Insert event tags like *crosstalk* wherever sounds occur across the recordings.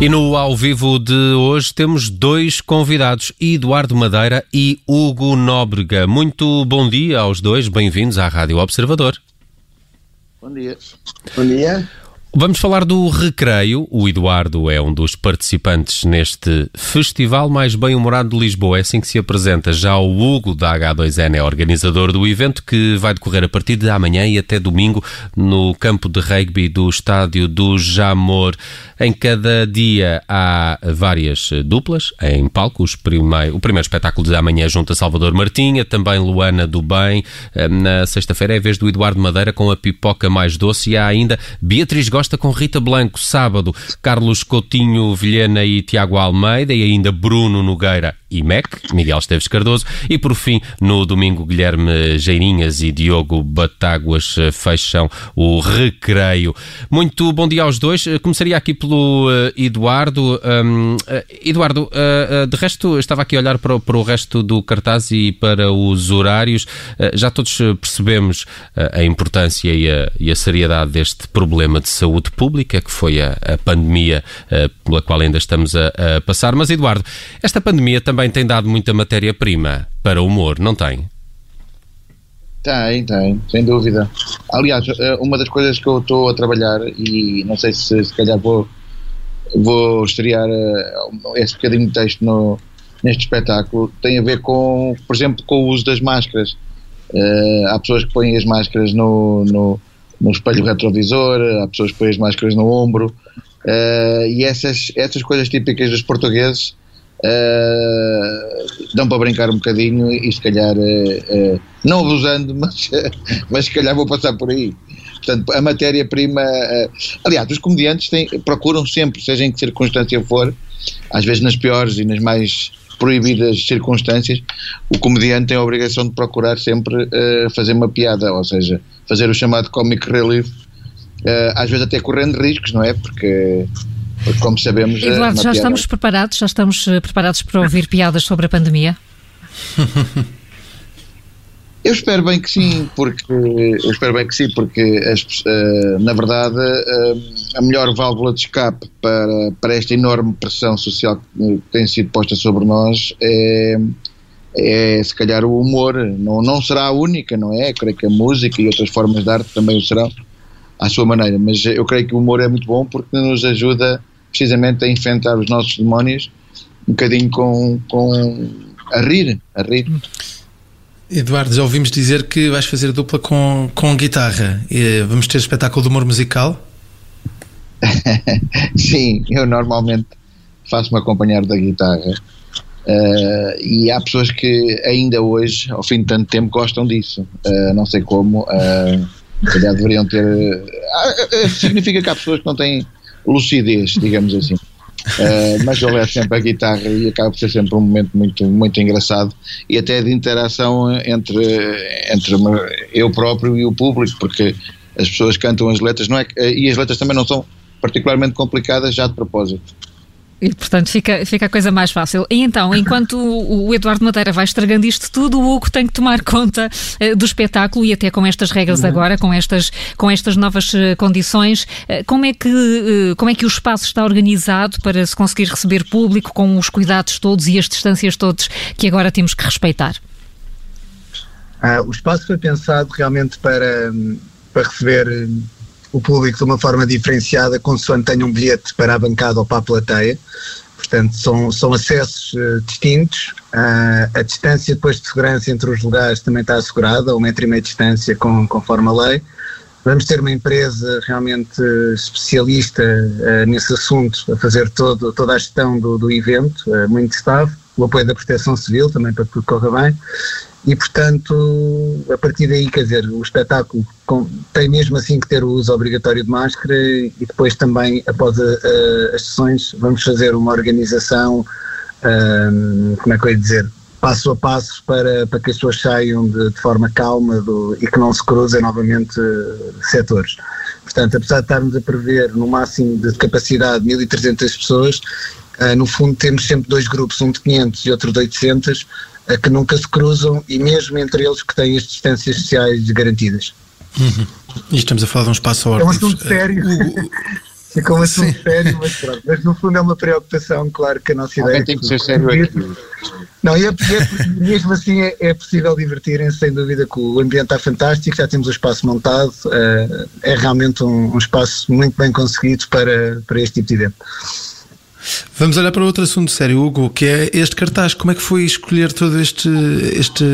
E no ao vivo de hoje temos dois convidados, Eduardo Madeira e Hugo Nóbrega. Muito bom dia aos dois, bem-vindos à Rádio Observador. Bom dia. Bom dia. Vamos falar do Recreio. O Eduardo é um dos participantes neste Festival Mais Bem-Humorado de Lisboa. É assim que se apresenta. Já o Hugo da H2N é organizador do evento que vai decorrer a partir de amanhã e até domingo no campo de rugby do estádio do Jamor. Em cada dia há várias duplas em palcos. O primeiro espetáculo de amanhã junto a Salvador Martinha, também Luana do Bem. Na sexta-feira é a vez do Eduardo Madeira com a pipoca mais doce e há ainda Beatriz Gosta Costa com Rita Blanco, sábado, Carlos Coutinho Vilhena e Tiago Almeida e ainda Bruno Nogueira e MEC, Miguel Esteves Cardoso, e por fim, no domingo, Guilherme Geirinhas e Diogo Batáguas fecham o recreio. Muito bom dia aos dois. Começaria aqui pelo uh, Eduardo. Eduardo, de resto, estava aqui a olhar para, o resto do cartaz e para os horários. já todos percebemos a importância e a, seriedade deste problema de saúde pública, que foi a, pandemia pela qual ainda estamos a passar. Mas, Eduardo, esta pandemia também também tem dado muita matéria-prima para o humor, não tem? Tem, tem, sem dúvida. Aliás, eh, uma das coisas que eu estou a trabalhar, e não sei se se calhar vou, vou estrear eh, esse bocadinho de texto no, neste espetáculo, tem a ver com, por exemplo, com o uso das máscaras. Uh, há pessoas que põem as máscaras no, no, no, espelho retrovisor, há pessoas que põem as máscaras no ombro, uh, e essas, essas coisas típicas dos portugueses Uh, dão para brincar um bocadinho e se calhar uh, uh, não abusando, *laughs* mas, mas se calhar vou passar por aí. Portanto, a matéria-prima. aliás, os comediantes têm, procuram sempre, seja em que circunstância for, às vezes nas piores e nas mais proibidas circunstâncias, o comediante tem a obrigação de procurar sempre fazer uma piada, ou seja, fazer o chamado comic relief, às vezes até correndo riscos, não é? Porque porque, como sabemos. Eduardo, já piada... estamos preparados? Já estamos eh, preparados para ouvir piadas sobre a pandemia? *laughs* Eu espero bem que sim, porque eu espero bem que sim, porque as, uh, na verdade a melhor válvula de escape para, para esta enorme pressão social que tem sido posta sobre nós é, é se calhar o humor. Não, não será a única, não é? Eu creio que a música e outras formas de arte também o serão à sua maneira, mas eu creio que o humor é muito bom porque nos ajuda precisamente a enfrentar os nossos demónios um bocadinho com, com a rir, a rir. Eduardo, já ouvimos dizer que vais fazer dupla com, com guitarra. Vamos ter espetáculo de humor musical? *laughs* Sim, eu normalmente faço-me acompanhar da guitarra. Uh, e há pessoas que ainda hoje, ao fim de tanto tempo, gostam disso. Uh, não sei como. Uh, calhar deveriam ter. Uh, significa que há pessoas que não têm lucidez, digamos assim. Uh, *laughs* mas eu levo sempre a guitarra e acaba por ser sempre um momento muito, muito engraçado e até de interação entre, entre eu próprio e o público, porque as pessoas cantam as letras, não é, e as letras também não são particularmente complicadas já de propósito. E, portanto, fica, fica a coisa mais fácil. E então, enquanto o, o Eduardo Madeira vai estragando isto tudo, o Hugo tem que tomar conta uh, do espetáculo e até com estas regras uhum. agora, com estas, com estas novas uh, condições, uh, como, é que, como é que o espaço está organizado para se conseguir receber público com os cuidados todos e as distâncias todos que agora temos que respeitar? Ah, o espaço foi pensado realmente para, para receber o público de uma forma diferenciada, consoante tenha um bilhete para a bancada ou para a plateia. Portanto, são, são acessos uh, distintos. Uh, a distância depois de segurança entre os lugares também está assegurada, um metro e meio de distância com, conforme a lei. Vamos ter uma empresa realmente especialista uh, nesse assunto, a fazer todo, toda a gestão do, do evento, muito staff, o apoio da Proteção Civil também para que tudo corra bem e portanto a partir daí quer dizer o espetáculo com, tem mesmo assim que ter o uso obrigatório de máscara e depois também após a, a, as sessões vamos fazer uma organização um, como é que eu ia dizer passo a passo para, para que as pessoas saiam de, de forma calma do, e que não se cruzem novamente uh, setores. Portanto, apesar de estarmos a prever no máximo de capacidade 1.300 pessoas, no fundo temos sempre dois grupos, um de 500 e outro de 800, que nunca se cruzam e mesmo entre eles que têm as distâncias sociais garantidas. Uhum. E estamos a falar de um espaço ordem. *laughs* É um assunto sério. ficou um assunto sério, mas pronto. Mas no fundo é uma preocupação, claro que a nossa ideia. tem que ser sério aqui. Não, e, é, é, mesmo assim é, é possível divertirem-se, sem dúvida, que o ambiente está fantástico, já temos o espaço montado, uh, é realmente um, um, espaço muito bem conseguido para, para este tipo de evento. Vamos olhar para outro assunto sério, Hugo, que é este cartaz. Como é que foi escolher todo este, este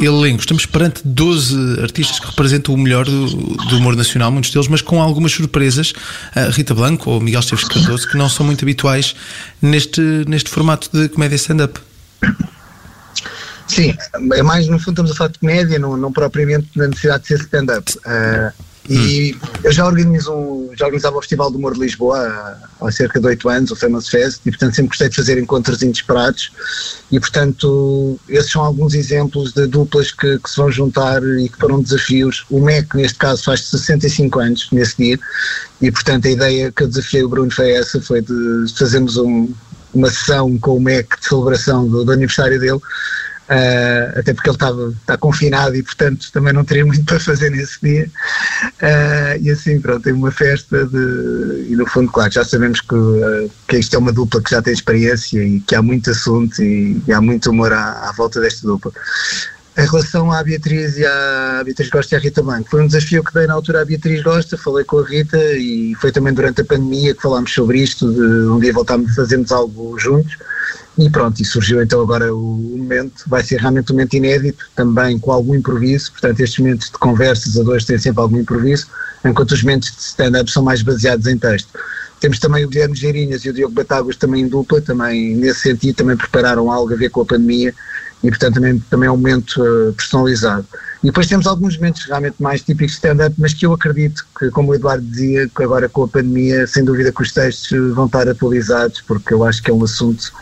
elenco? Estamos perante 12 artistas que representam o melhor do, do humor nacional, muitos deles, mas com algumas surpresas. A Rita Blanco ou Miguel Esteves Cardoso, que não são muito habituais neste, neste formato de comédia stand-up. Sim, é mais no fundo estamos a falar de comédia, não, não propriamente na necessidade de ser stand-up. Uh, e hum. eu já organizo já organizava o Festival do Humor de Lisboa há, há, cerca de oito anos, o Famous Fest, e portanto sempre gostei de fazer encontros inesperados e portanto esses são alguns exemplos de duplas que, que se vão juntar e que foram desafios. O MEC neste caso faz 65 anos nesse dia e portanto a ideia que eu desafiei o Bruno foi essa, foi de fazermos um, uma sessão com o MEC de celebração do, do aniversário dele Uh, até porque ele estava está confinado e portanto também não teria muito *laughs* para fazer nesse dia. Uh, e assim pronto, tem uma festa de, e no fundo claro, já sabemos que, uh, que isto é uma dupla que já tem experiência e que há muito assunto e, e há muito humor à, à, volta desta dupla. Em relação à Beatriz e à Beatriz Costa e à Rita Blanco, foi um desafio que dei na altura à Beatriz Costa, falei com a Rita e foi também durante a pandemia que falámos sobre isto, de um dia voltarmos a fazermos algo juntos e pronto, e surgiu então agora o momento, vai ser realmente um momento inédito, também com algum improviso, portanto estes momentos de conversas a dois têm sempre algum improviso, enquanto os momentos de stand-up são mais baseados em texto. Temos também o Guilherme Geirinhas e o Diogo Batáguas também em dupla, também nesse sentido também prepararam algo a ver com a pandemia e portanto também, também é um momento uh, personalizado. E depois temos alguns momentos realmente mais típicos de stand-up, mas que eu acredito que, como o Eduardo dizia, que agora com a pandemia, sem dúvida que os textos vão estar atualizados, porque eu acho que é um assunto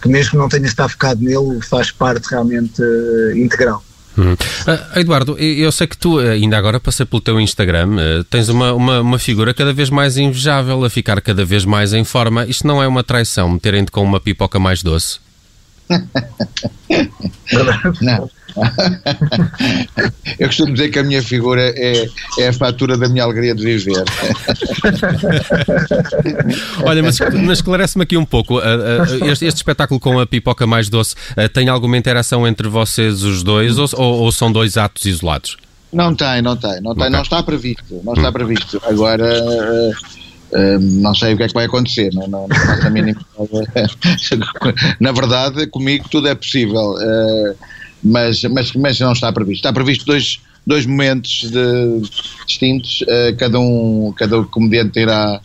que mesmo não tenha estado focado nele, faz parte realmente uh, integral. Uhum. Uh, Eduardo, eu sei que tu, ainda agora passei pelo teu Instagram, uh, tens uma, uma, uma, figura cada vez mais invejável, a ficar cada vez mais em forma. Isto não é uma traição, meterem-te com uma pipoca mais doce? *laughs* não. Eu costumo dizer que a minha figura é, é a fatura da minha alegria de viver. *laughs* Olha, mas, mas esclarece-me aqui um pouco. Uh, uh, este, este, espetáculo com a pipoca mais doce uh, tem alguma interação entre vocês os dois ou, ou, são dois atos isolados? Não tem, não tem, não tem, okay. não está previsto, não está hum. previsto. Agora não sei o que é que vai acontecer, não, não, não mínima. *laughs* Na verdade, comigo tudo é possível. Mas, mas, mas não está previsto. Está previsto dois, dois momentos de, distintos, uh, cada um, cada comediante terá,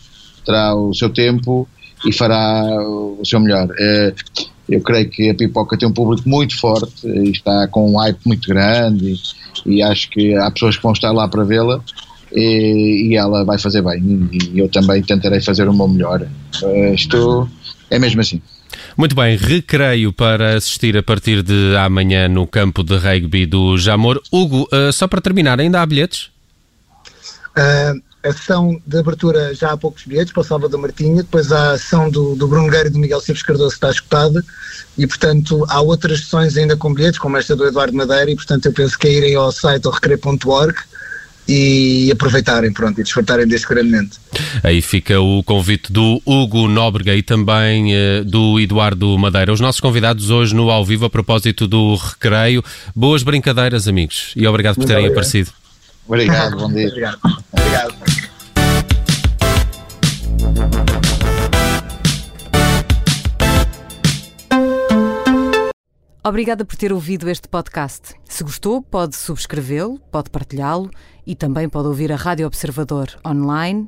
terá o seu tempo e fará o seu melhor. Uh, eu creio que a Pipoca tem um público muito forte e está com um hype muito grande e, e acho que há pessoas que vão estar lá para vê-la e, e, ela vai fazer bem e eu também tentarei fazer o meu melhor. Uh, isto é mesmo assim. Muito bem, recreio para assistir a partir de amanhã no campo de rugby do Jamor. Hugo, uh, só para terminar, ainda há bilhetes? Uh, a sessão de abertura já há poucos bilhetes para o Salvador Martinha, depois há a ação do, do Bruno e do Miguel Silves Cardoso está escutada e, portanto, há outras sessões ainda com bilhetes, como esta do Eduardo Madeira, e, portanto, eu penso que é irem ao site ao recreio.org e aproveitarem pronto, e desfrutarem deste grande momento. Aí fica o convite do Hugo Nóbrega e também uh, do Eduardo Madeira. Os nossos convidados hoje no Ao Vivo a propósito do recreio. Boas brincadeiras, amigos, e obrigado por terem obrigado. aparecido. Obrigado, bom dia. obrigado. obrigado. Obrigada por ter ouvido este podcast. Se gostou, pode subscrevê-lo, pode partilhá-lo e também pode ouvir a Rádio Observador online